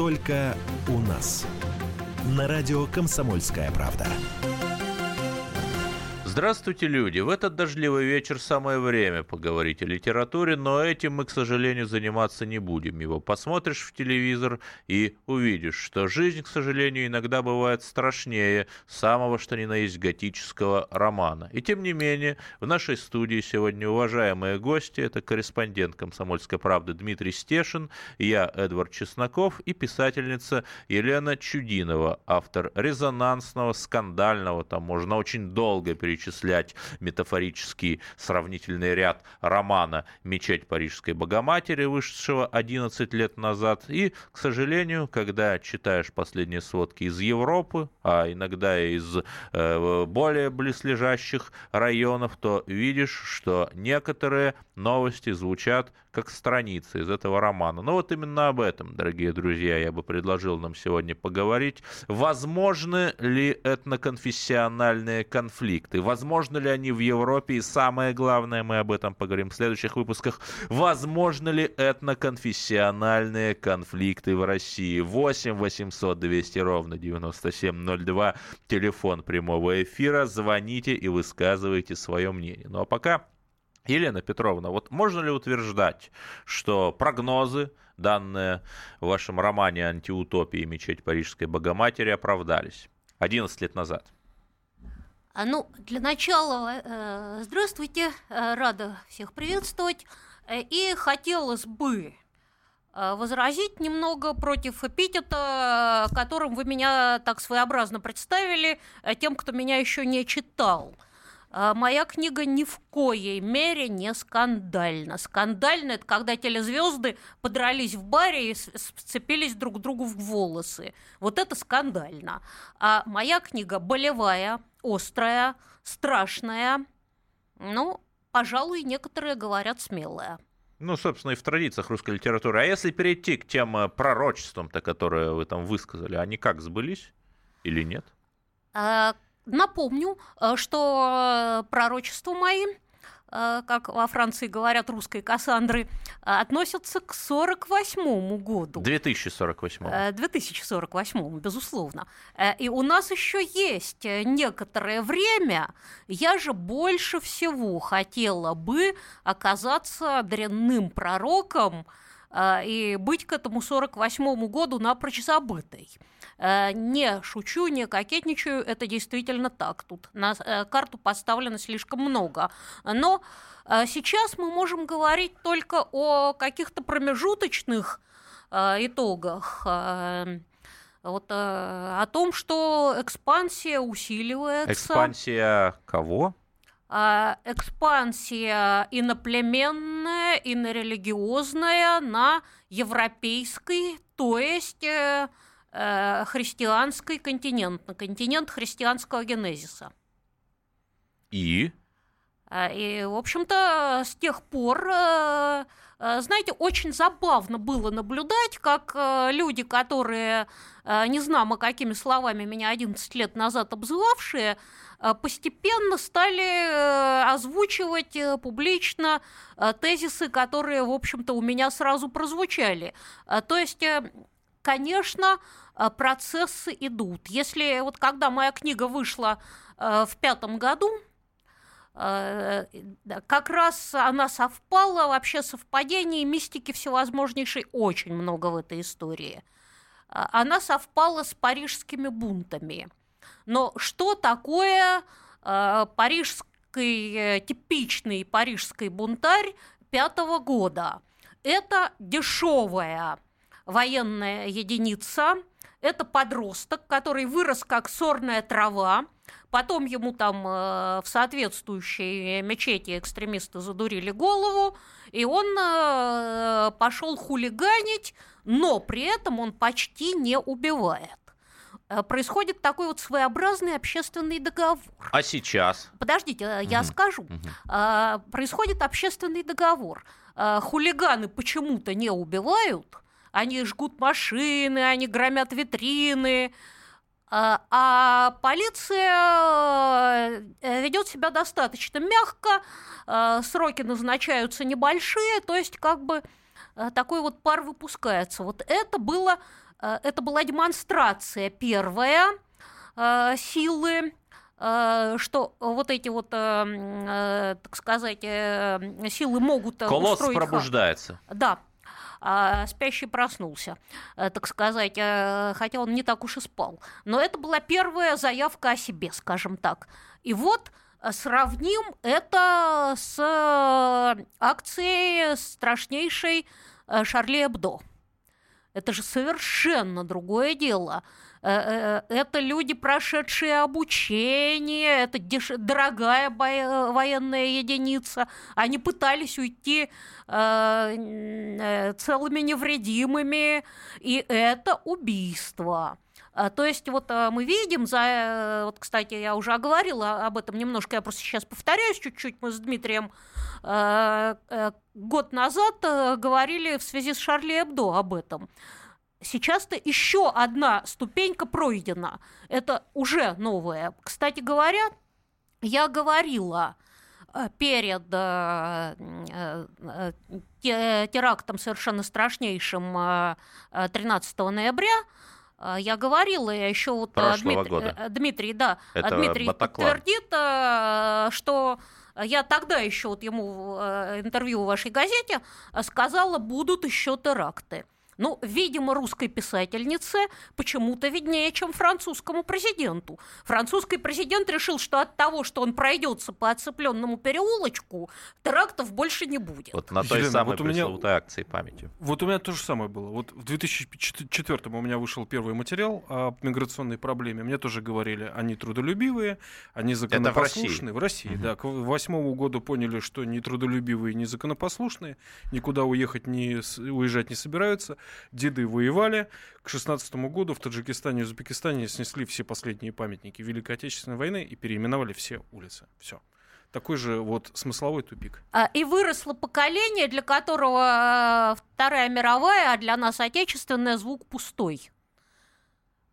Только у нас. На радио «Комсомольская правда». Здравствуйте, люди! В этот дождливый вечер самое время поговорить о литературе, но этим мы, к сожалению, заниматься не будем. Его посмотришь в телевизор и увидишь, что жизнь, к сожалению, иногда бывает страшнее самого, что ни на есть, готического романа. И тем не менее, в нашей студии сегодня уважаемые гости, это корреспондент «Комсомольской правды» Дмитрий Стешин, я, Эдвард Чесноков, и писательница Елена Чудинова, автор резонансного, скандального, там можно очень долго перечислять, перечислять метафорический сравнительный ряд романа «Мечеть Парижской Богоматери», вышедшего 11 лет назад. И, к сожалению, когда читаешь последние сводки из Европы, а иногда и из э, более близлежащих районов, то видишь, что некоторые новости звучат как страницы из этого романа. Ну вот именно об этом, дорогие друзья, я бы предложил нам сегодня поговорить. Возможны ли этноконфессиональные конфликты? Возможно ли они в Европе? И самое главное, мы об этом поговорим в следующих выпусках. Возможно ли этноконфессиональные конфликты в России? 8 800 200 ровно 9702. Телефон прямого эфира. Звоните и высказывайте свое мнение. Ну а пока Елена Петровна, вот можно ли утверждать, что прогнозы, данные в вашем романе «Антиутопия. Мечеть Парижской Богоматери» оправдались 11 лет назад? А, ну, для начала, э, здравствуйте, э, рада всех приветствовать. Э, и хотелось бы возразить немного против эпитета, которым вы меня так своеобразно представили тем, кто меня еще не читал. Моя книга ни в коей мере не скандальна. Скандально это когда телезвезды подрались в баре и сцепились друг другу в волосы. Вот это скандально. А моя книга болевая, острая, страшная, ну, пожалуй, некоторые говорят смелая. Ну, собственно, и в традициях русской литературы. А если перейти к тем э, пророчествам-то, которые вы там высказали, они как сбылись или нет? А, напомню, э, что пророчества мои Э, как во Франции говорят русской Кассандры, э, относятся к 48 году. 2048. 2048, э, безусловно. И у нас еще есть некоторое время. Я же больше всего хотела бы оказаться дрянным пророком и быть к этому 48 году напрочь забытой. Э, не шучу, не кокетничаю, это действительно так. Тут на э, карту поставлено слишком много. Но э, сейчас мы можем говорить только о каких-то промежуточных итогах вот о том, что экспансия усиливается. Экспансия кого? Экспансия иноплеменная, инорелигиозная на европейской, то есть э, христианский континент, на континент христианского генезиса. И? Э, и, в общем-то, с тех пор, э, э, знаете, очень забавно было наблюдать, как люди, которые, не знамо какими словами меня 11 лет назад обзывавшие, постепенно стали озвучивать публично тезисы, которые, в общем-то, у меня сразу прозвучали. То есть конечно, э, процессы идут. Если вот когда моя книга вышла э, в пятом году, э, как раз она совпала, вообще совпадений, мистики всевозможнейшей очень много в этой истории. Она совпала с парижскими бунтами. Но что такое парижский, типичный парижский бунтарь пятого года? Это дешевая военная единица. Это подросток, который вырос как сорная трава. Потом ему там э, в соответствующей мечети экстремисты задурили голову, и он э, пошел хулиганить, но при этом он почти не убивает э, происходит такой вот своеобразный общественный договор. А сейчас? Подождите, угу. я скажу. Угу. Происходит общественный договор. Хулиганы почему-то не убивают, они жгут машины, они громят витрины, а, полиция э, ведет себя достаточно мягко, э, сроки назначаются небольшие, то есть как бы такой вот пар выпускается. Вот это было, это была демонстрация первая силы что вот эти вот, так сказать, силы могут Колосс устроить... пробуждается. Да, а спящий проснулся, э, так сказать, э, хотя он не так уж и спал. Но это была первая заявка о себе, скажем так. И вот э, сравним это с акцией страшнейшей Шарли Эбдо. Это же совершенно другое дело. Э, э, это люди, прошедшие обучение, это дорогая военная единица. Они пытались уйти э, целыми невредимыми, и это убийство. То есть вот мы видим, за, вот, кстати, я уже говорила об этом немножко, я просто сейчас повторяюсь чуть-чуть, мы с Дмитрием год назад говорили в связи с Шарли Эбдо об этом. Сейчас-то еще одна ступенька пройдена. Это уже новое. Кстати говоря, я говорила э, перед э, э, терактом совершенно страшнейшим 13 ноября, я говорила, я еще вот Дмитрий, года. Дмитрий, да, Это Дмитрий Батаклан. подтвердит, что я тогда еще вот ему интервью в вашей газете сказала, будут еще теракты. Ну, видимо, русской писательнице почему-то виднее, чем французскому президенту. Французский президент решил, что от того, что он пройдется по оцепленному переулочку, терактов больше не будет. Вот на той Елена, самой вот у меня, акции памяти. Вот у меня то же самое было. Вот в 2004 у меня вышел первый материал о миграционной проблеме. Мне тоже говорили, они трудолюбивые, они законопослушные. в России. В России, угу. да. К восьмому году поняли, что не трудолюбивые, не законопослушные, никуда уехать не, уезжать не собираются деды воевали. К 16 году в Таджикистане и Узбекистане снесли все последние памятники Великой Отечественной войны и переименовали все улицы. Все такой же вот смысловой тупик. А, и выросло поколение, для которого э, Вторая мировая, а для нас отечественная звук пустой.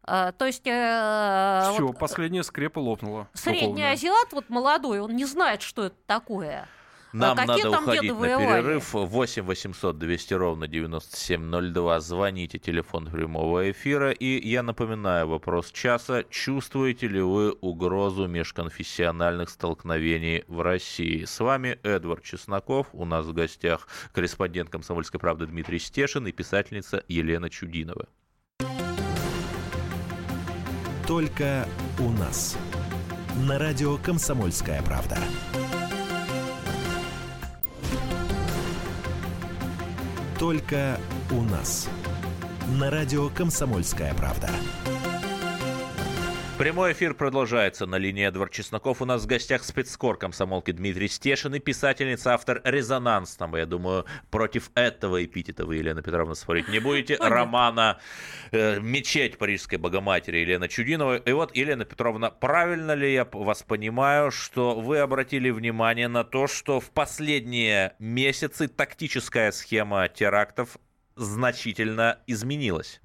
А, то есть... Э, Все, вот, последняя скрепа лопнула. Средний азиат, вот молодой, он не знает, что это такое. Нам а надо уходить на перерыв. 8 800 200 ровно 9702. Звоните, телефон прямого эфира. И я напоминаю вопрос часа. Чувствуете ли вы угрозу межконфессиональных столкновений в России? С вами Эдвард Чесноков. У нас в гостях корреспондент «Комсомольской правды» Дмитрий Стешин и писательница Елена Чудинова. Только у нас. На радио «Комсомольская правда». Только у нас. На радио «Комсомольская правда». Прямой эфир продолжается на линии Эдвард Чесноков. У нас в гостях спецкор комсомолки Дмитрий Стешин и писательница, автор резонансного. Я думаю, против этого эпитета вы, Елена Петровна, спорить не будете. Романа э, «Мечеть Парижской Богоматери» Елена Чудинова. И вот, Елена Петровна, правильно ли я вас понимаю, что вы обратили внимание на то, что в последние месяцы тактическая схема терактов значительно изменилась?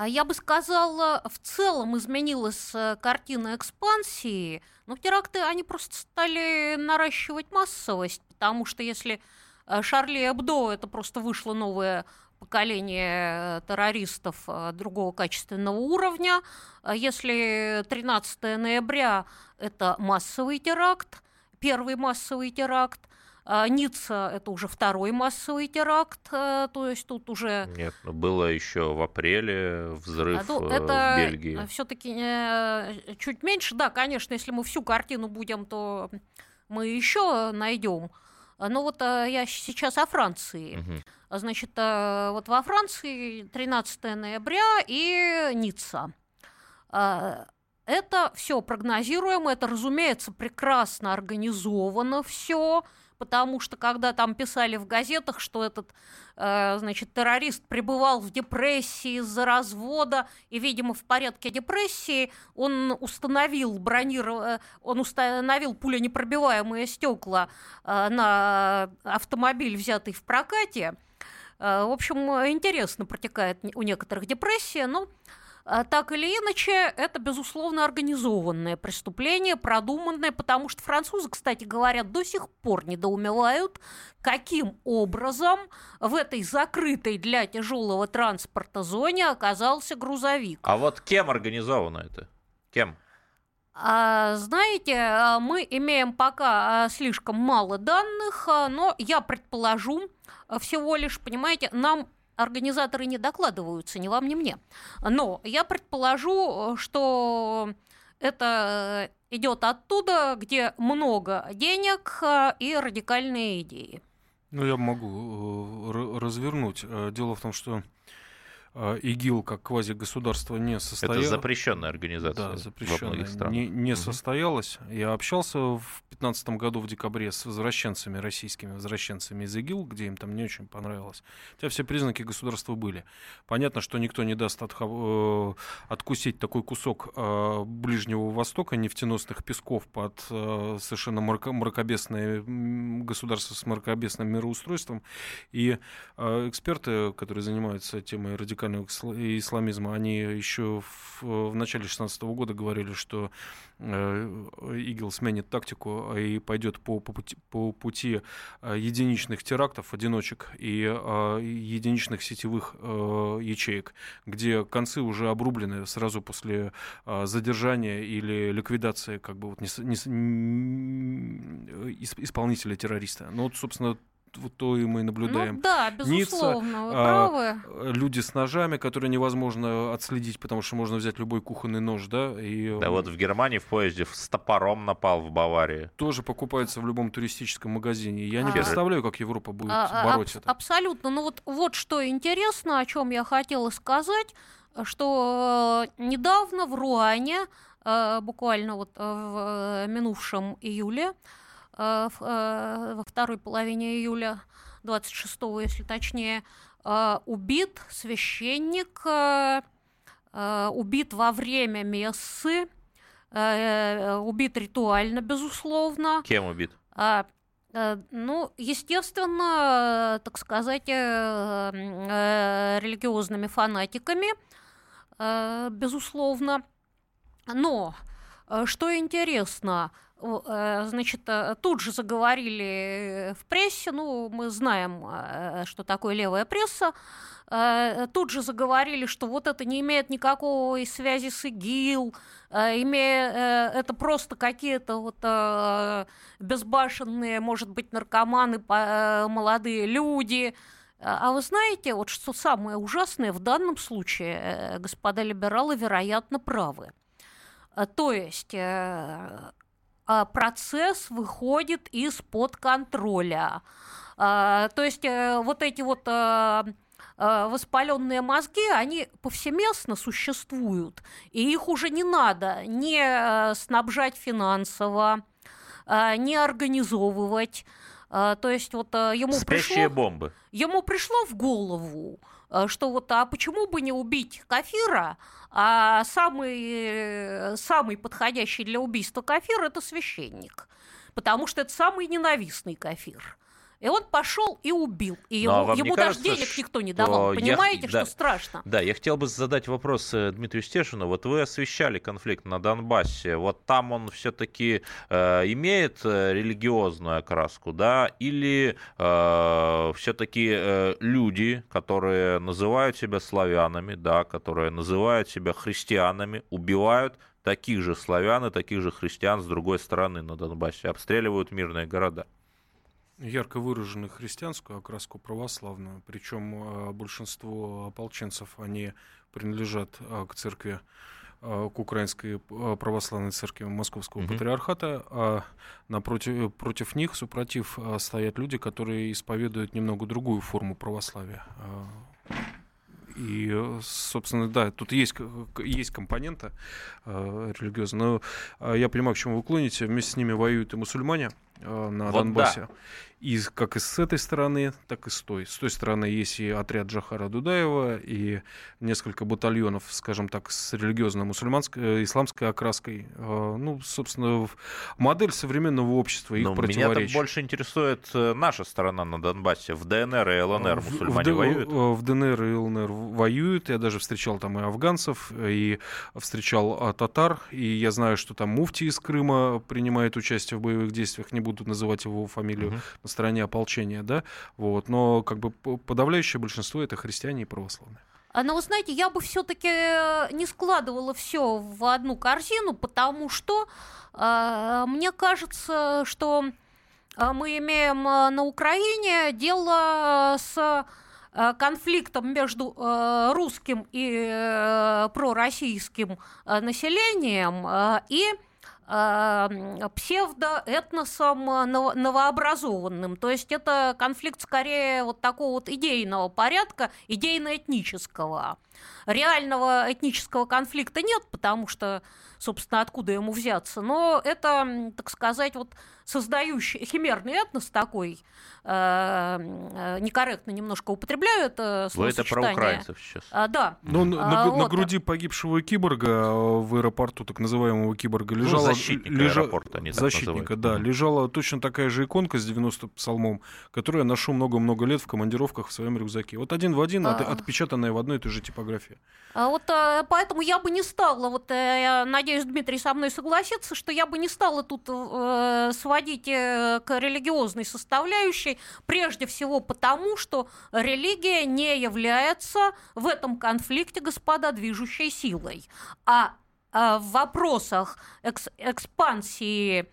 А я бы сказала, в целом изменилась э, картина экспансии, но теракты, они просто стали наращивать массовость, потому что если э, Шарли Эбдо, это просто вышло новое поколение э, террористов другого качественного уровня, если 13 ноября это массовый теракт, первый массовый теракт, а Ницца – это уже второй массовый теракт, э, то есть тут уже… Нет, ну, было еще в апреле взрыв ну, это в Бельгии. все-таки э, чуть меньше. Да, конечно, если мы всю картину будем, то мы еще найдем. Но вот э, я сейчас о Франции. Угу. Значит, вот во Франции 13 ноября и Ницца. Это все прогнозируемо, это, разумеется, прекрасно организовано все потому что когда там писали в газетах, что этот, э, значит, террорист пребывал в депрессии из-за развода, и, видимо, в порядке депрессии он установил брониров... Э, он установил пуленепробиваемые стекла э, на автомобиль, взятый в прокате. Э, в общем, интересно протекает у некоторых депрессия, но так или иначе, это, безусловно, организованное преступление, продуманное, потому что французы, кстати говоря, до сих пор недоумевают, каким образом в этой закрытой для тяжелого транспорта зоне оказался грузовик. А вот кем организовано это? Кем? А, знаете, а, мы имеем пока а, слишком мало данных, но я предположу всего лишь, понимаете, нам организаторы не докладываются, ни вам, ни мне. Но я предположу, что это идет оттуда, где много денег и радикальные идеи. Ну, я могу э, развернуть. Э, дело в том, что ИГИЛ как квазигосударство не состоялось. Это запрещенная организация. Да, запрещенная. Не, не угу. состоялась. Я общался в 2015 году в декабре с возвращенцами, российскими возвращенцами из ИГИЛ, где им там не очень понравилось. Хотя все признаки государства были. Понятно, что никто не даст от, э, откусить такой кусок э, Ближнего Востока, нефтеносных песков под э, совершенно мрако мракобесное государство с мракобесным мироустройством. И э, эксперты, которые занимаются темой радикального радикального исламизма, они еще в, в начале 16 года говорили, что э, ИГИЛ сменит тактику и пойдет по, по пути, по пути э, единичных терактов, одиночек и э, единичных сетевых ячеек, где концы уже обрублены сразу после задержания или ликвидации как бы вот не, не, исполнителя террориста. Ну вот, собственно, то и мы наблюдаем. Ну, да, безусловно, Ницца, вы правы. А, люди с ножами, которые невозможно отследить, потому что можно взять любой кухонный нож, да? И, да вот в Германии в поезде с топором напал в Баварии. Тоже покупается в любом туристическом магазине. Я не а, представляю, как Европа будет а, бороться. Аб- абсолютно. Ну вот, вот что интересно, о чем я хотела сказать, что э, недавно в Руане, э, буквально вот э, в минувшем июле, Э, э, во второй половине июля, 26 если точнее, э, убит священник, убит во время мессы, убит ритуально, безусловно. Кем убит? Ну, естественно, так сказать, религиозными фанатиками, безусловно. Но, что интересно, Э, значит, э, тут же заговорили в прессе, ну, мы знаем, э, что такое левая пресса, тут же заговорили, что вот это не имеет никакой связи с ИГИЛ, имея, это просто какие-то вот безбашенные, может быть, наркоманы, молодые люди. А вы знаете, вот что самое ужасное в данном случае, господа либералы, вероятно, правы. То есть а, процесс выходит из-под контроля. А, то есть э, вот эти вот а, воспаленные мозги, они повсеместно существуют, и их уже не надо не э, снабжать финансово, не организовывать. То есть вот э, ему Спящие пришло, бомбы. ему пришло в голову, что вот а почему бы не убить Кафира, а самый, самый подходящий для убийства кафир – это священник, потому что это самый ненавистный кафир. И он пошел и убил. И Но ему, ему кажется, даже денег никто не давал. Понимаете, я, что да, страшно? Да, я хотел бы задать вопрос э, Дмитрию Стешину. Вот вы освещали конфликт на Донбассе. Вот там он все-таки э, имеет э, религиозную окраску, да? Или э, все-таки э, люди, которые называют себя славянами, да, которые называют себя христианами, убивают таких же славян и таких же христиан с другой стороны на Донбассе, обстреливают мирные города? Ярко выраженную христианскую окраску православную, причем а, большинство ополченцев, они принадлежат а, к церкви, а, к Украинской православной церкви Московского mm-hmm. патриархата, а напротив против них, супротив, стоят люди, которые исповедуют немного другую форму православия. И, собственно, да, тут есть, есть компонента э, религиозная. Но я понимаю, к чему вы клоните. Вместе с ними воюют и мусульмане, э, на Вот Донбассе. И с- как и с этой стороны, так и с той. С той стороны есть и отряд Джахара Дудаева, и несколько батальонов, скажем так, с религиозно-мусульманской, э, исламской окраской. Э, Ну, собственно, модель современного общества, их Ну, меня противоречия. больше интересует э, наша сторона на Донбассе. В ДНР и ЛНР мусульмане в, воюют? э, В ДНР и ЛНР воюют. Я даже встречал там и афганцев, и встречал татар. И я знаю, что там муфти из Крыма принимает участие в боевых действиях. Не буду называть его фамилию Мгм. на стороне ополчения, да. Вот. Но как бы подавляющее большинство это христиане и православные. А, Но вы знаете, я бы все-таки не складывала все в одну корзину, потому что э, мне кажется, что э, мы имеем э, на Украине дело с э, конфликтом между э, русским и э, пророссийским э, населением э, и э, псевдоэтносом э, ново- новообразованным. То есть это конфликт скорее вот такого вот идейного порядка, идейно-этнического. Реального этнического конфликта нет, потому что, собственно, откуда ему взяться. Но это, так сказать, вот создающий химерный этнос такой, э, э, некорректно немножко употребляю это Вы это про словосочетание. украинцев сейчас. А, да. Ну, на, на А, на вот. груди погибшего киборга э, в аэропорту, так называемого киборга, лежала... Ну, защитника аэропорта они защитника, да. Лежала точно такая же иконка с 90 псалмом, которую я ношу много-много лет в командировках в своем рюкзаке. Вот один в один, от- А. отпечатанная в одной и той же типографии. А Вот э, поэтому я бы не стала, вот э, я надеюсь, Дмитрий со мной согласится, что я бы не стала тут э, сводить э, к религиозной составляющей, прежде всего потому, что религия не является в этом конфликте, господа, движущей силой. А в вопросах экс- экспансии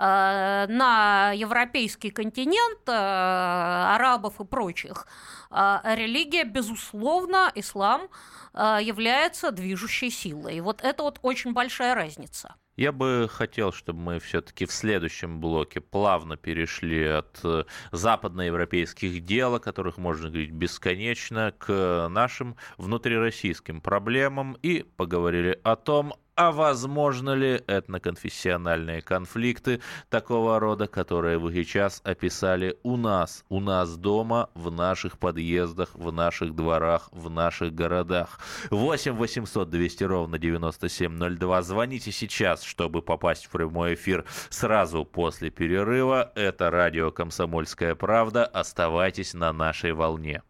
на европейский континент, э, арабов и прочих, э, религия, безусловно, ислам э, является движущей силой. Вот это вот очень большая разница. Я бы хотел, чтобы мы все-таки в следующем блоке плавно перешли от э, западноевропейских дел, о которых можно говорить бесконечно, к нашим внутрироссийским проблемам и поговорили о том, а возможно ли этноконфессиональные конфликты такого рода, которые вы сейчас описали у нас, у нас дома, в наших подъездах, в наших дворах, в наших городах. 8 800 200 ровно 9702. Звоните сейчас, чтобы попасть в прямой эфир сразу после перерыва. Это радио «Комсомольская правда». Оставайтесь на нашей волне.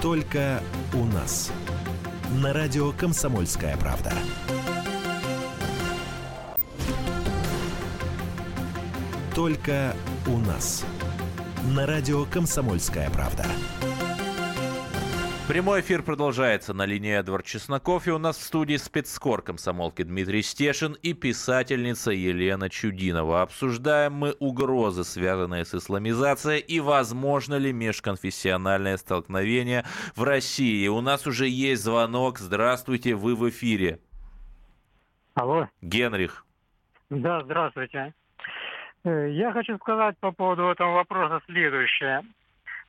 Только у нас. На радио «Комсомольская правда». Только у нас. На радио «Комсомольская правда». Прямой эфир продолжается на линии Эдвард Чесноков. И у нас в студии спецскор комсомолки Дмитрий Стешин и писательница Елена Чудинова. Обсуждаем мы угрозы, связанные с исламизацией, и возможно ли межконфессиональное столкновение в России. У нас уже есть звонок. Здравствуйте, вы в эфире. Алло, Генрих. да, здравствуйте. Э, Я хочу сказать по поводу этого вопроса следующее.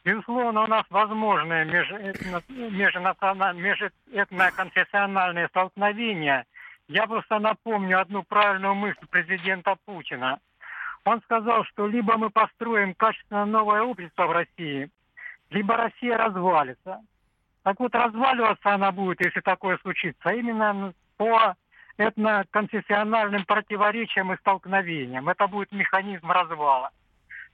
Безусловно, у нас возможны межэтноконфессиональные столкновения. Я просто напомню одну правильную мысль президента Путина. Он сказал, что либо мы построим качественно новое общество в России, либо Россия развалится. Так вот, разваливаться она будет, если такое случится, именно по этноконфессиональным противоречиям и столкновениям. Это будет механизм развала.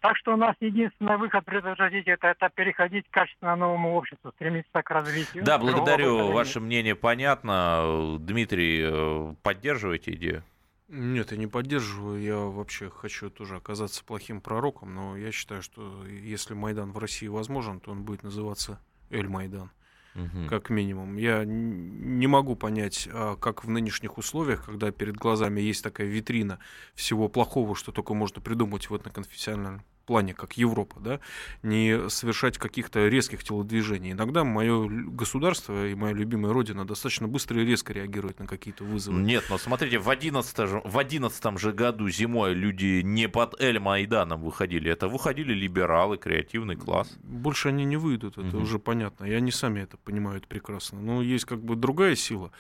Так что у нас единственный выход предотвратить это, это переходить к качественно новому обществу, стремиться к развитию. Да, благодарю. Ваше мнение понятно. Дмитрий, э, поддерживаете идею? Нет, я не поддерживаю. Я вообще хочу тоже оказаться плохим пророком, но я считаю, что если Майдан в России возможен, то он будет называться Эль-Майдан. Мгм. как минимум. Я не могу понять, а, как в нынешних условиях, когда перед глазами есть такая витрина всего плохого, что только можно придумать в этноконфессиональном плане, как Европа, да, не совершать каких-то резких телодвижений. Иногда мое государство и моя любимая родина достаточно быстро и резко реагирует на какие-то вызовы. Нет, но смотрите, в 11, в 11 же году зимой люди не под Эль-Майданом выходили, это выходили либералы, креативный класс. Больше они не выйдут, это угу. уже понятно, и они сами это понимают прекрасно. Но есть как бы другая сила,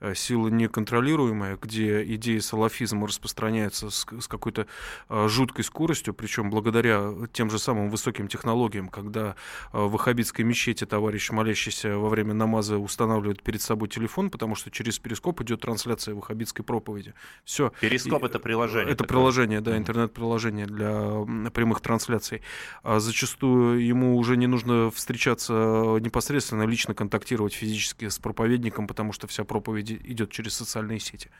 э, сила неконтролируемая, где идеи салафизма распространяются с, с какой-то э, жуткой скоростью, причем благодаря благодаря тем же самым высоким технологиям, когда э, в Ваххабитской мечети товарищ, молящийся во время намаза, устанавливает перед собой телефон, потому что через перископ идет трансляция ваххабитской проповеди. Все. Перископ это приложение. Это такое. приложение, да, интернет-приложение для прямых трансляций. А зачастую ему уже не нужно встречаться непосредственно, лично контактировать физически с проповедником, потому что вся проповедь идет через социальные сети.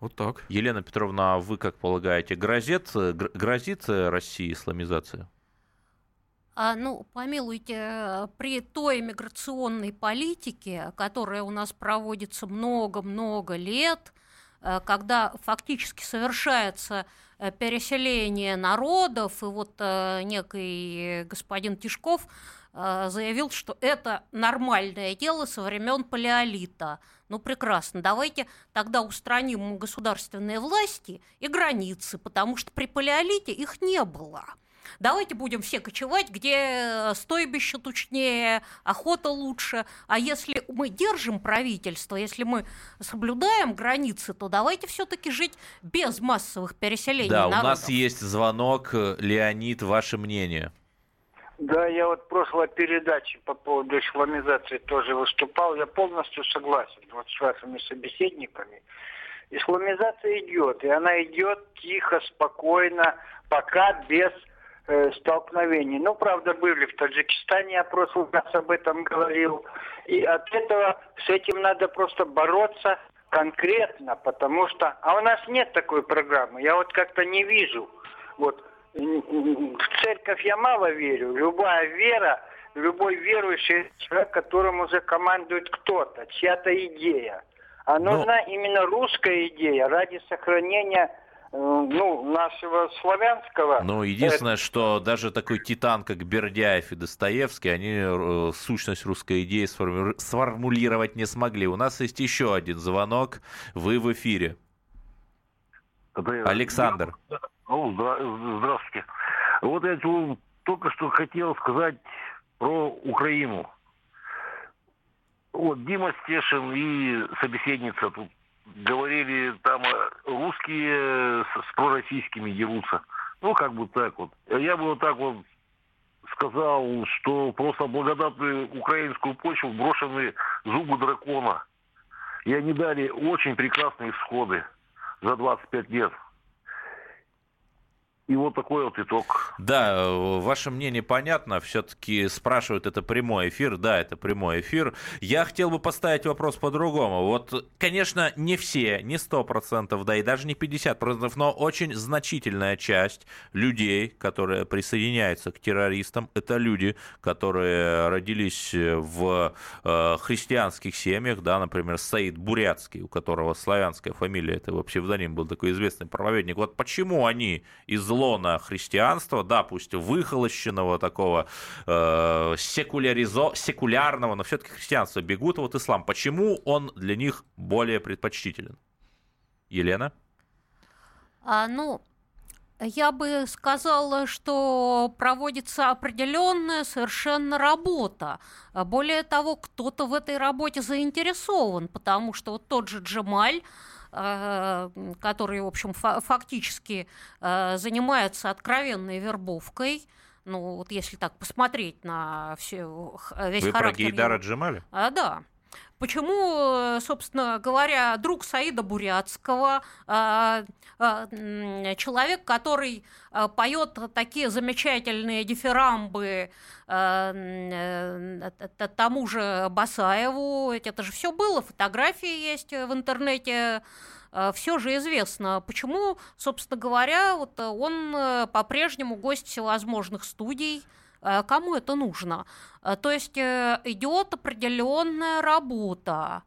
Вот так. Елена Петровна, а вы как полагаете, грозит, грозит России исламизация? А, ну, помилуйте, при той миграционной политике, которая у нас проводится много-много лет, э, когда фактически совершается э, переселение народов, и вот э, некий господин Тишков заявил, что это нормальное дело со времен палеолита – ну прекрасно, давайте тогда устраним государственные власти и границы, потому что при палеолите их не было. Давайте будем все кочевать, где стойбище тучнее, охота лучше. А если мы держим правительство, если мы соблюдаем границы, то давайте все-таки жить без массовых переселений. Да, народов. у нас есть звонок. Леонид, ваше мнение? Да, я вот в прошлой передаче по поводу исламизации тоже выступал. Я полностью согласен вот с вашими собеседниками. Исламизация идет, и она идет тихо, спокойно, пока без э, столкновений. Ну, правда, были в Таджикистане, я в прошлый раз об этом говорил. И от этого с этим надо просто бороться конкретно, потому что... А у нас нет такой программы. Я вот как-то не вижу. Вот в церковь я мало верю. Любая вера, любой верующий человек, которым уже командует кто-то, чья-то идея. А ну. нужна Но... именно русская идея ради сохранения э, ну, нашего славянского. Ну, единственное, что даже такой титан, как Бердяев и Достоевский, они э, сущность русской идеи сформулировать не смогли. У нас есть еще один звонок. Вы в эфире. Александр. О, здравствуйте. Вот я только что хотел сказать про Украину. Вот Дима Стешин и собеседница тут говорили, там русские с пророссийскими дерутся. Ну, как бы так вот. Я бы вот так вот сказал, что просто благодатную украинскую почву брошены зубы дракона. И они дали очень прекрасные исходы за 25 лет. И вот такой вот итог. Да, ваше мнение понятно. Все-таки спрашивают, это прямой эфир. Да, это прямой эфир. Я хотел бы поставить вопрос по-другому. Вот, конечно, не все, не 100%, да и даже не 50%, но очень значительная часть людей, которые присоединяются к террористам, это люди, которые родились в э, христианских семьях, да, например, Саид Бурятский, у которого славянская фамилия, это его псевдоним был такой известный проповедник. Вот почему они из лона христианства, да, пусть выхолощенного такого, э, секуляризо, секулярного, но все-таки христианство бегут, вот ислам. Почему он для них более предпочтителен? Елена? А, ну, я бы сказала, что проводится определенная совершенно работа. Более того, кто-то в этой работе заинтересован, потому что вот тот же Джемаль, Э, который, в общем, фактически э, занимается откровенной вербовкой. Ну, вот если так посмотреть на все, весь Вы характер... про Гейдара Джемаля? А, да. Почему, собственно говоря, друг Саида Бурятского, а, а, человек, который а, поет такие замечательные дифирамбы э, тому же Басаеву, это же все было, фотографии есть в интернете, все же известно, почему, собственно говоря, вот он э, по-прежнему гость всевозможных студий, Э, кому это нужно? Э, то есть э, идет определенная работа,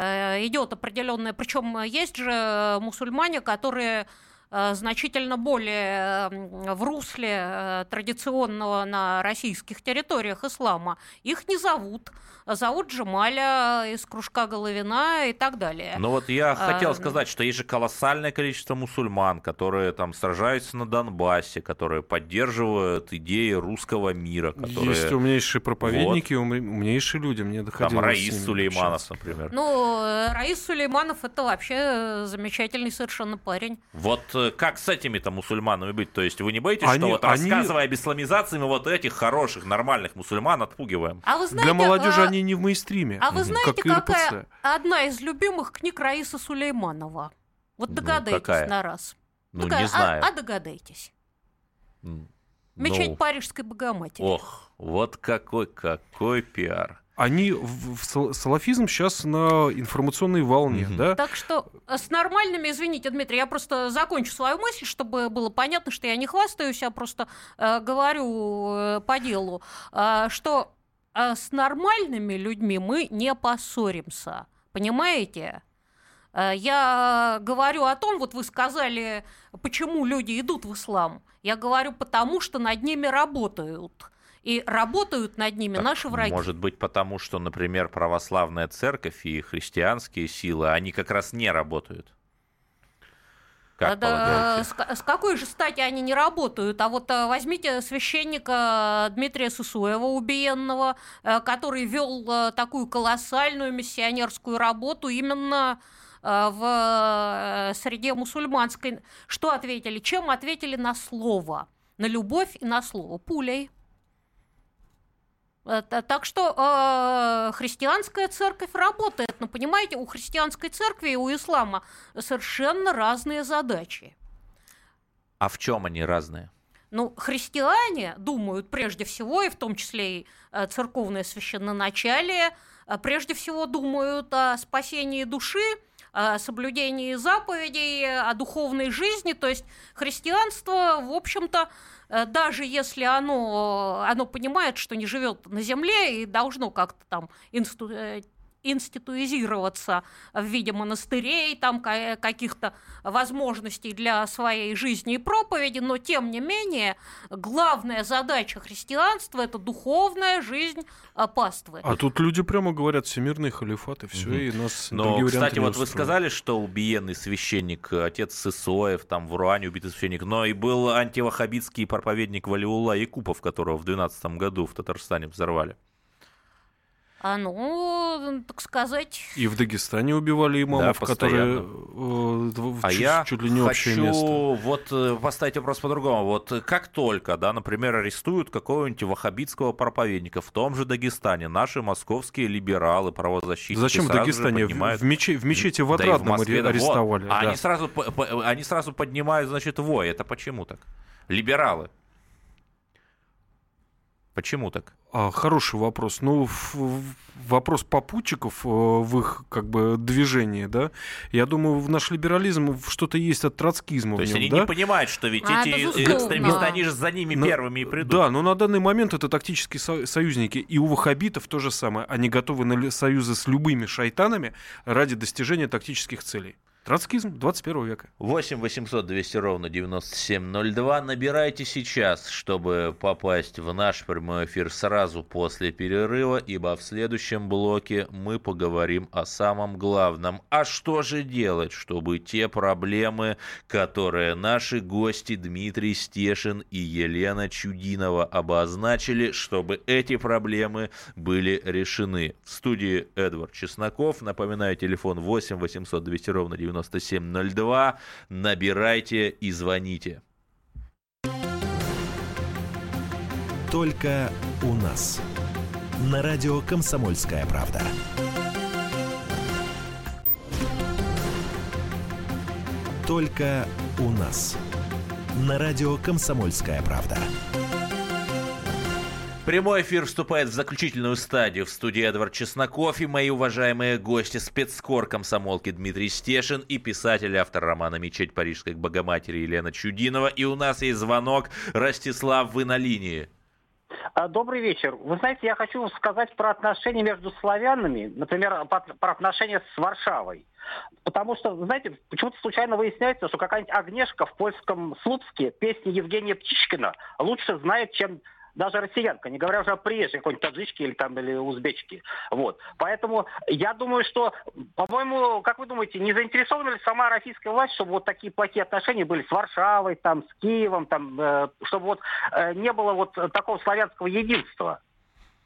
идет определенная, причем есть же мусульмане, которые э, значительно более в русле э, традиционного на российских территориях ислама. Их не зовут. Зовут Джемаля из кружка Головина и так далее. Но вот я хотел а, сказать, что есть же колоссальное количество мусульман, которые там сражаются на Донбассе, которые поддерживают идеи русского мира. Которые... Есть умнейшие проповедники, вот. умнейшие люди. Мне доходилось Там Раис Сулейманов, общаться. например. Ну, Раис Сулейманов это вообще замечательный совершенно парень. Вот как с этими-то мусульманами быть? То есть вы не боитесь, они, что вот они... рассказывая об исламизации, мы вот этих хороших, нормальных мусульман отпугиваем? А вы знаете, Для молодежи а... они не в мейнстриме. А вы знаете, как какая одна из любимых книг Раиса Сулейманова? Вот ну, догадайтесь ну, на раз. Ну, какая? не знаю. А, а догадайтесь. Мечеть ну, Парижской Богоматери. Ох, вот какой, какой пиар они в, в салафизм сейчас на информационной волне, угу. да? Так что э, с нормальными, извините, Дмитрий, я просто закончу свою мысль, чтобы было понятно, что я не хвастаюсь, я просто э, говорю э, по делу, э, что э, с нормальными людьми мы не поссоримся, понимаете? Э, я говорю о том, вот вы сказали, почему люди идут в ислам. Я говорю потому, что над ними работают и работают над ними так, наши враги. Может быть, потому что, например, православная церковь и христианские силы, они как раз не работают. Как да, с, с какой же стати они не работают? А вот э, возьмите священника Дмитрия Сусуева, убиенного, э, который вел э, такую колоссальную миссионерскую работу именно в среде мусульманской. Что ответили? Чем ответили на слово? На любовь и на слово. Пулей. Э, так что э, христианская церковь работает, но понимаете, у христианской церкви и у ислама совершенно разные задачи. А в чем они разные? Ну, христиане думают прежде всего, и в том числе и э, церковное священноначалие, э, прежде всего думают о спасении души, о соблюдении заповедей, о духовной жизни. То есть христианство, в общем-то, Э, даже если оно, оно понимает, что не живет на Земле и должно как-то там инсту, э, институизироваться в виде монастырей, там каких-то возможностей для своей жизни и проповеди, но тем не менее главная задача христианства – это духовная жизнь а, паствы. А тут люди прямо говорят всемирный халифат и все, угу. и нас Но, кстати, вот вы сказали, что убиенный священник, отец Сысоев, там в Руане убитый священник, но и был антивахабитский проповедник Валиулла Якупов, которого в 12 году в Татарстане взорвали. А ну, так сказать... И в Дагестане убивали имамов, да, которые э, а чуть, я чуть ли не общее хочу место. вот э, поставить вопрос по-другому. Вот как только, да, например, арестуют какого-нибудь ваххабитского проповедника в том же Дагестане, наши московские либералы, правозащитники Зачем в Дагестане? Поднимают... В, мече... в мечети в Отрадном да в Москве, арестовали. Вот. Да. Они, сразу, они сразу поднимают, значит, вой. Это почему так? Либералы. Почему так? А, хороший вопрос. Ну, вопрос попутчиков э, в их как бы движении, да, я думаю, в наш либерализм что-то есть от троцкизма. То есть нем, они да? не понимают, что ведь а, эти экстремисты, они же за ними но, первыми и придут. Да, но на данный момент это тактические союзники. И у ваххабитов то же самое. Они готовы на союзы с любыми шайтанами ради достижения тактических целей. Троцкизм 21 века. 8 800 200 ровно 9702. Набирайте сейчас, чтобы попасть в наш прямой эфир сразу после перерыва, ибо в следующем блоке мы поговорим о самом главном. А что же делать, чтобы те проблемы, которые наши гости Дмитрий Стешин и Елена Чудинова обозначили, чтобы эти проблемы были решены. В студии Эдвард Чесноков. Напоминаю, телефон 8 800 200 ровно 97 9702. Набирайте и звоните. Только у нас. На радио «Комсомольская правда». Только у нас. На радио «Комсомольская правда». Прямой эфир вступает в заключительную стадию. В студии Эдвард Чесноков и мои уважаемые гости спецкор комсомолки Дмитрий Стешин и писатель, автор романа «Мечеть Парижской Богоматери» Елена Чудинова. И у нас есть звонок. Ростислав, вы на линии. А, Добрый вечер. Вы знаете, я хочу сказать про отношения между славянами, например, про отношения с Варшавой. Потому что, знаете, почему-то случайно выясняется, что какая-нибудь Агнешка в польском Слуцке песни Евгения Птичкина лучше знает, чем даже россиянка, не говоря уже о приезжей какой-нибудь таджичке или там или узбечке. Вот. Поэтому я думаю, что, по-моему, как вы думаете, не заинтересована ли сама российская власть, чтобы вот такие плохие отношения были с Варшавой, там, с Киевом, там, э, чтобы вот э, не было вот такого славянского единства?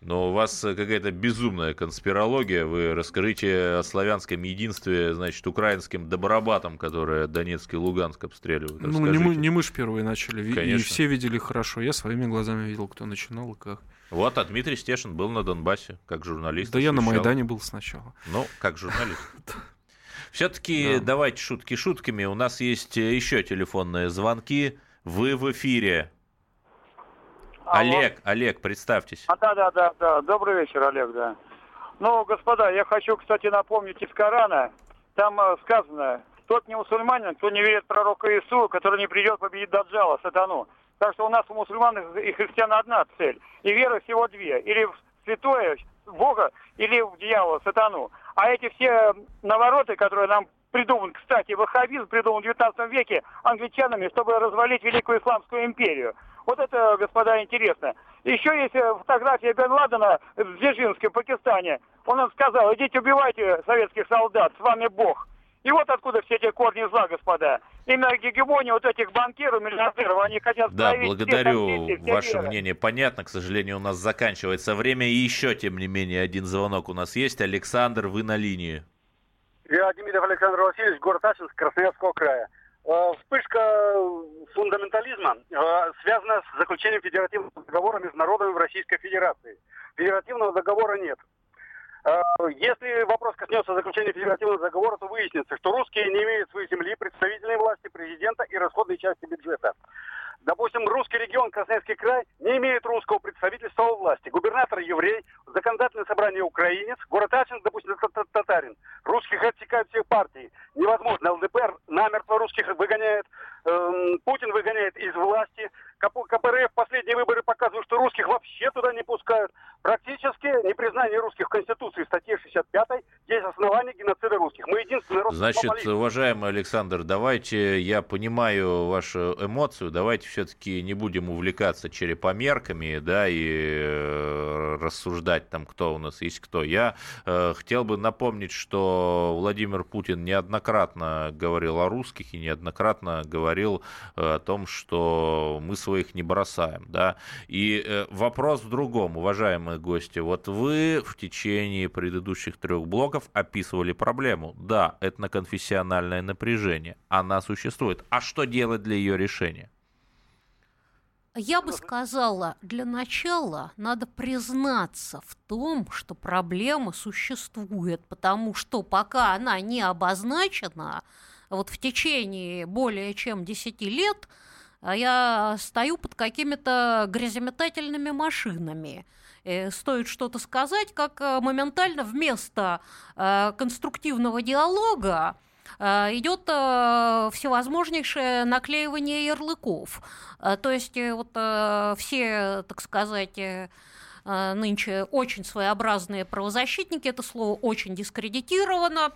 Но у вас э, какая-то безумная конспирология. Вы расскажите о славянском единстве, значит, украинским добробатам, которые Донецк и Луганск обстреливают. Ну, не мы, не мы ж первые начали. Ви- И Конечно. все видели хорошо. Я своими глазами видел, кто начинал и как. Вот, а Дмитрий Стешин был на Донбассе, как журналист. Да я на освещал. Майдане был сначала. Ну, как журналист. Все-таки Да. давайте шутки шутками. У нас есть э, еще телефонные звонки. Вы в эфире. Олег, Олег, представьтесь. А, да, да, да, да. Добрый вечер, Олег, да. Ну, господа, я хочу, кстати, напомнить из Корана. Там э, сказано, тот не мусульманин, кто не верит пророка Иисуса, который не придет победить Даджала, сатану. Так что у нас у мусульман и христиан одна цель. И вера всего две. Или в святое Бога, или в дьявола, сатану. А эти все навороты, которые нам придуман, кстати, ваххабизм придуман в 19 веке англичанами, чтобы развалить Великую Исламскую империю. Вот это, господа, интересно. Еще есть э, фотография Бен Ладена в Дзержинске, в Пакистане. Он нам сказал, идите убивайте советских солдат, с вами Бог. И вот откуда все эти корни зла, господа. Именно гегемония вот этих банкиров, миллиардеров, они хотят Да, все благодарю. все Ваше веры. мнение понятно. К сожалению, у нас заканчивается время. И еще, тем не менее, один звонок у нас есть. Александр, вы на линии. Я Демидов Александр Васильевич, город Ачинск, Красноярского края. Э, Вспышка фундаментализма э, с заключением федеративного договора между народами в Российской Федерации. Федеративного договора нет. Э, Если вопрос коснется заключения федеративного договора, то выяснится, что русские не имеют своей земли, представительной власти, президента и расходной части бюджета. Допустим, русский регион Красноярский край не имеет русского представительства во власти. Губернатор еврей, законодательное собрание украинец, город Ачинск, допустим, та- та- татарин. Русских отсекают всех партий. Невозможно. ЛДПР намертво русских выгоняет. Эм, Путин выгоняет из власти. КП- КПРФ последние выборы показывают, что русских вообще туда не пускают. Практически непризнание русских в Конституции статье 65 есть основание геноцида русских. Мы единственный народ. Значит, уважаемый Александр, давайте, я понимаю вашу эмоцию, давайте все-таки не будем увлекаться черепомерками, да, и э, рассуждать там, кто у нас есть кто. Я э, хотел бы напомнить, что Владимир Путин неоднократно говорил о русских и неоднократно говорил э, о том, что мы своих не бросаем, да. И э, вопрос в другом, уважаемые гости. Вот вы в течение предыдущих трех блоков описывали проблему. Да, этноконфессиональное напряжение. Она существует. А что делать для ее решения? Я бы сказала, для начала надо признаться в том, что проблема существует, потому что пока она не обозначена, вот в течение более чем 10 лет а я стою под какими-то гряземетательными машинами. Э, Стоит что-то сказать, как э, моментально вместо э, конструктивного диалога э, идет всевозможнейшее наклеивание ярлыков. То есть вот все, так сказать, нынче очень своеобразные правозащитники, это слово очень дискредитировано.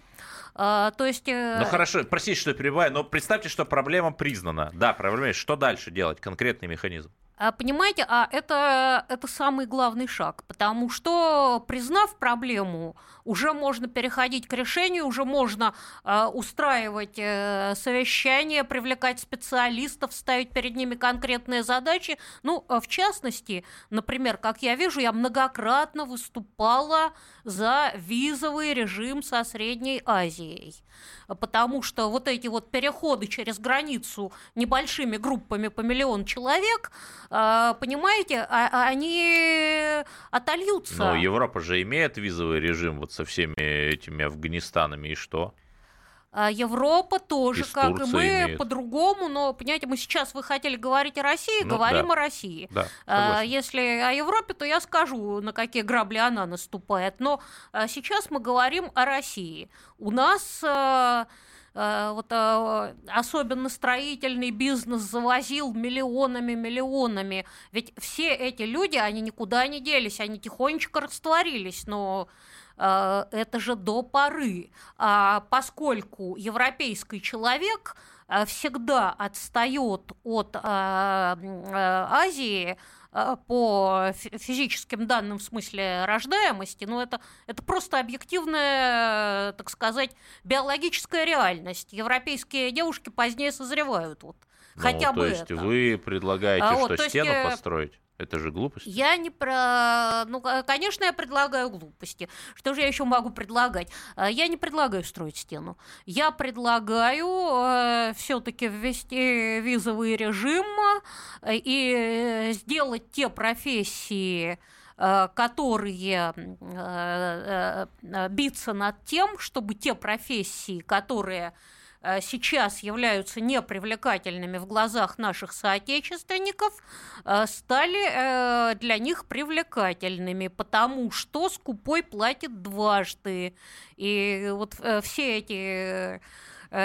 Э, То есть... э, Ну хорошо, простите, что перебиваю, но представьте, что проблема признана. Да, проблема есть. Что дальше делать? Конкретный механизм. А, Понимаете, а это, это самый главный шаг, потому что, признав проблему, уже можно переходить к решению, уже можно э, устраивать э, совещания, привлекать специалистов, ставить перед ними конкретные задачи. Ну, э, в частности, например, как я вижу, я многократно выступала за визовый режим со Средней Азией потому что вот эти вот переходы через границу небольшими группами по миллион человек, понимаете, а- а они отольются. Но Европа же имеет визовый режим вот со всеми этими Афганистанами, и что? А Европа тоже, Из как и Турции мы, имеет. по-другому, но, понимаете, мы сейчас вы хотели говорить о России, Ну, говорим да. о России. Да, А, согласен. Если о Европе, то я скажу, на какие грабли она наступает. Но а, сейчас мы говорим о России. У нас а, вот э, особенно строительный бизнес завозил миллионами, миллионами. Ведь все эти люди, они никуда не делись, они тихонечко растворились, но э, это же до поры. А поскольку европейский человек всегда отстает от Азии, Э, по физическим данным в смысле рождаемости, но это, это просто объективная, так сказать, биологическая реальность. Европейские девушки позднее созревают. Вот. Ну, Хотя то бы есть это. вы предлагаете, а, что вот, стену есть, э, построить? Это же глупость. Я не про... Ну, конечно, я предлагаю глупости. Что же я еще могу предлагать? А, я не предлагаю строить стену. Я предлагаю э, все-таки ввести визовый режим э, и сделать те профессии, э, которые э, биться над тем, чтобы те профессии, которые сейчас являются непривлекательными в глазах наших соотечественников, э, стали э, для них привлекательными, потому что скупой платит дважды. И вот все эти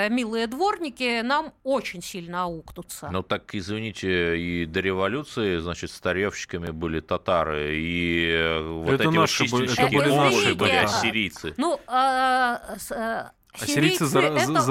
милые дворники нам очень сильно аукнутся. Ну так, извините, и до революции, значит, старевщиками были татары, и вот это эти наши вот были, это были наши были ассирийцы. Ну, а, Ассирийцы за, это.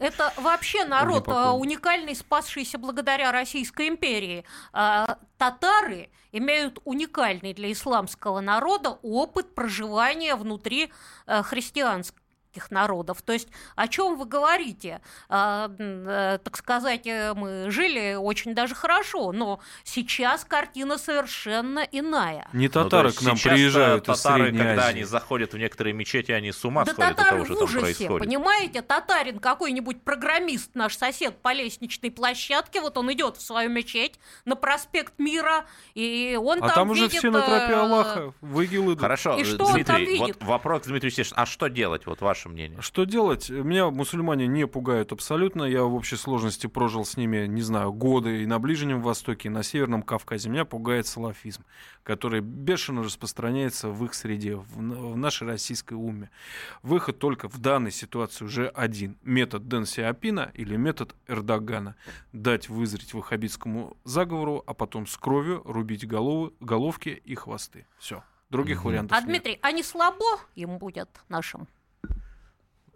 Это вообще народ а, уникальный, спасшийся благодаря Российской империи. А, татары имеют уникальный для исламского народа опыт проживания внутри а, христианского этих народов. То есть о чем вы говорите? А, э, так сказать, э, мы жили очень даже хорошо, но сейчас картина совершенно иная. Не татары ну, к нам приезжают татары, из когда Азии. они заходят в некоторые мечети, они с ума да сходят татары от того, в что ужасе, там происходит. Понимаете, татарин какой-нибудь программист, наш сосед по лестничной площадке, вот он идет в свою мечеть на проспект Мира, и он а там, там уже видит, все на тропе э, Аллаха, в идут. Хорошо, и что Дмитрий, вот вопрос к Дмитрию Естественно, а что делать, вот ваше мнение? Что делать? Меня мусульмане не пугают абсолютно. Я в общей сложности прожил с ними, не знаю, годы и на Ближнем Востоке, и на Северном Кавказе. Меня пугает салафизм, который бешено распространяется в их среде, в, нашей российской уме. Выход только в данной ситуации уже один. Метод Дэн Сиапина или метод Эрдогана. Дать вызреть ваххабитскому заговору, а потом с кровью рубить головы, головки и хвосты. Все. Других вариантов а, нет. Дмитрий, а не слабо им будет нашим?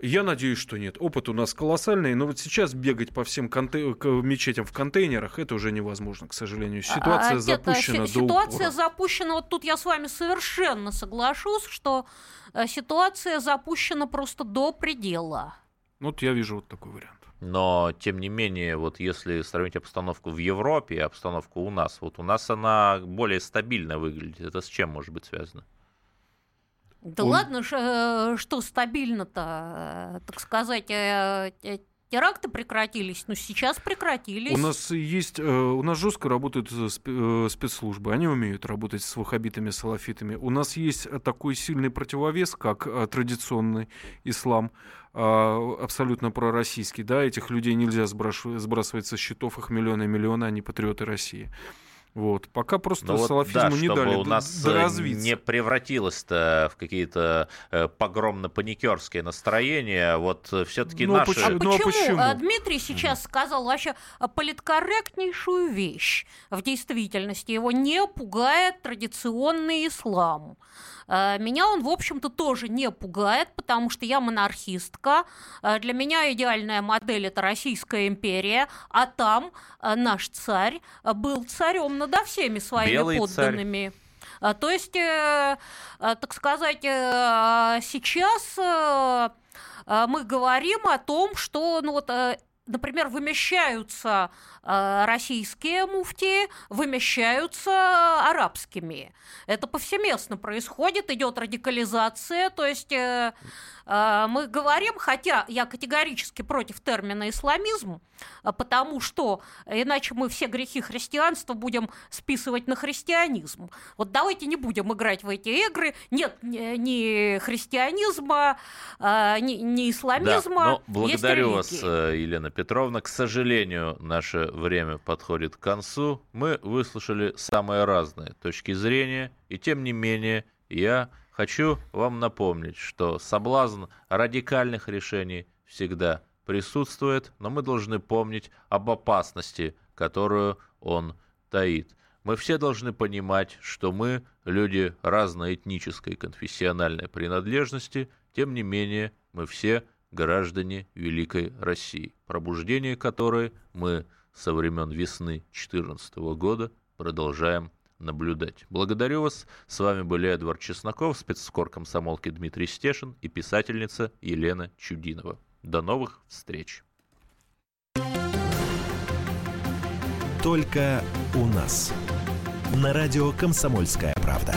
Я надеюсь, что нет. Опыт у нас колоссальный, но вот сейчас бегать по всем конте... мечетям в контейнерах это уже невозможно, к сожалению. Ситуация а, запущена нет, до Ситуация упора. запущена, вот тут я с вами совершенно соглашусь, что э, ситуация запущена просто до предела. Ну, вот я вижу вот такой вариант. Но, тем не менее, вот если сравнить обстановку в Европе и обстановку у нас, вот у нас она более стабильно выглядит. Это с чем может быть связано? Да Он... ладно, э, что стабильно-то, э, так сказать, э, теракты прекратились, но сейчас прекратились. У нас есть, у нас жестко работают спецслужбы, они умеют работать с ваххабитами, салафитами. У нас есть такой сильный противовес, как традиционный ислам, абсолютно пророссийский. Да, этих людей нельзя сбрасывать со счетов, их миллионы и миллионы, они патриоты России. Вот. Пока просто ну, салафизму вот, да, не дали у нас доразвиться. не превратилось-то в какие-то э, погромно-паникерские настроения. Вот все-таки ну, наши... А ну, почему? А почему? Дмитрий сейчас сказал вообще политкорректнейшую вещь. В действительности его не пугает традиционный ислам. Э, меня он, в общем-то, тоже не пугает, потому что я монархистка. Э, для меня идеальная модель – это Российская империя, а там э, наш царь был царем над всеми своими Белый подданными. Царь. То есть, так сказать, сейчас мы говорим о том, что ну вот например, вымещаются э, российские муфтии, вымещаются арабскими. Это повсеместно происходит, идет радикализация, то есть э, э, мы говорим, хотя я категорически против термина исламизм, э, потому что иначе мы все грехи христианства будем списывать на христианизм. Вот давайте не будем играть в эти игры. Нет ни христианизма, э, ни, ни исламизма. Да, но благодарю вас, э, Елена Петровна. К сожалению, наше время подходит к концу. Мы выслушали самые разные точки зрения, и тем не менее я хочу вам напомнить, что соблазн радикальных решений всегда присутствует, но мы должны помнить об опасности, которую он таит. Мы все должны понимать, что мы люди разной этнической конфессиональной принадлежности, тем не менее мы все граждане Великой России, пробуждение которой мы со времен весны 2014 года продолжаем наблюдать. Благодарю вас. С вами были Эдвард Чесноков, спецскор комсомолки Дмитрий Стешин и писательница Елена Чудинова. До новых встреч. Только у нас. На радио «Комсомольская правда».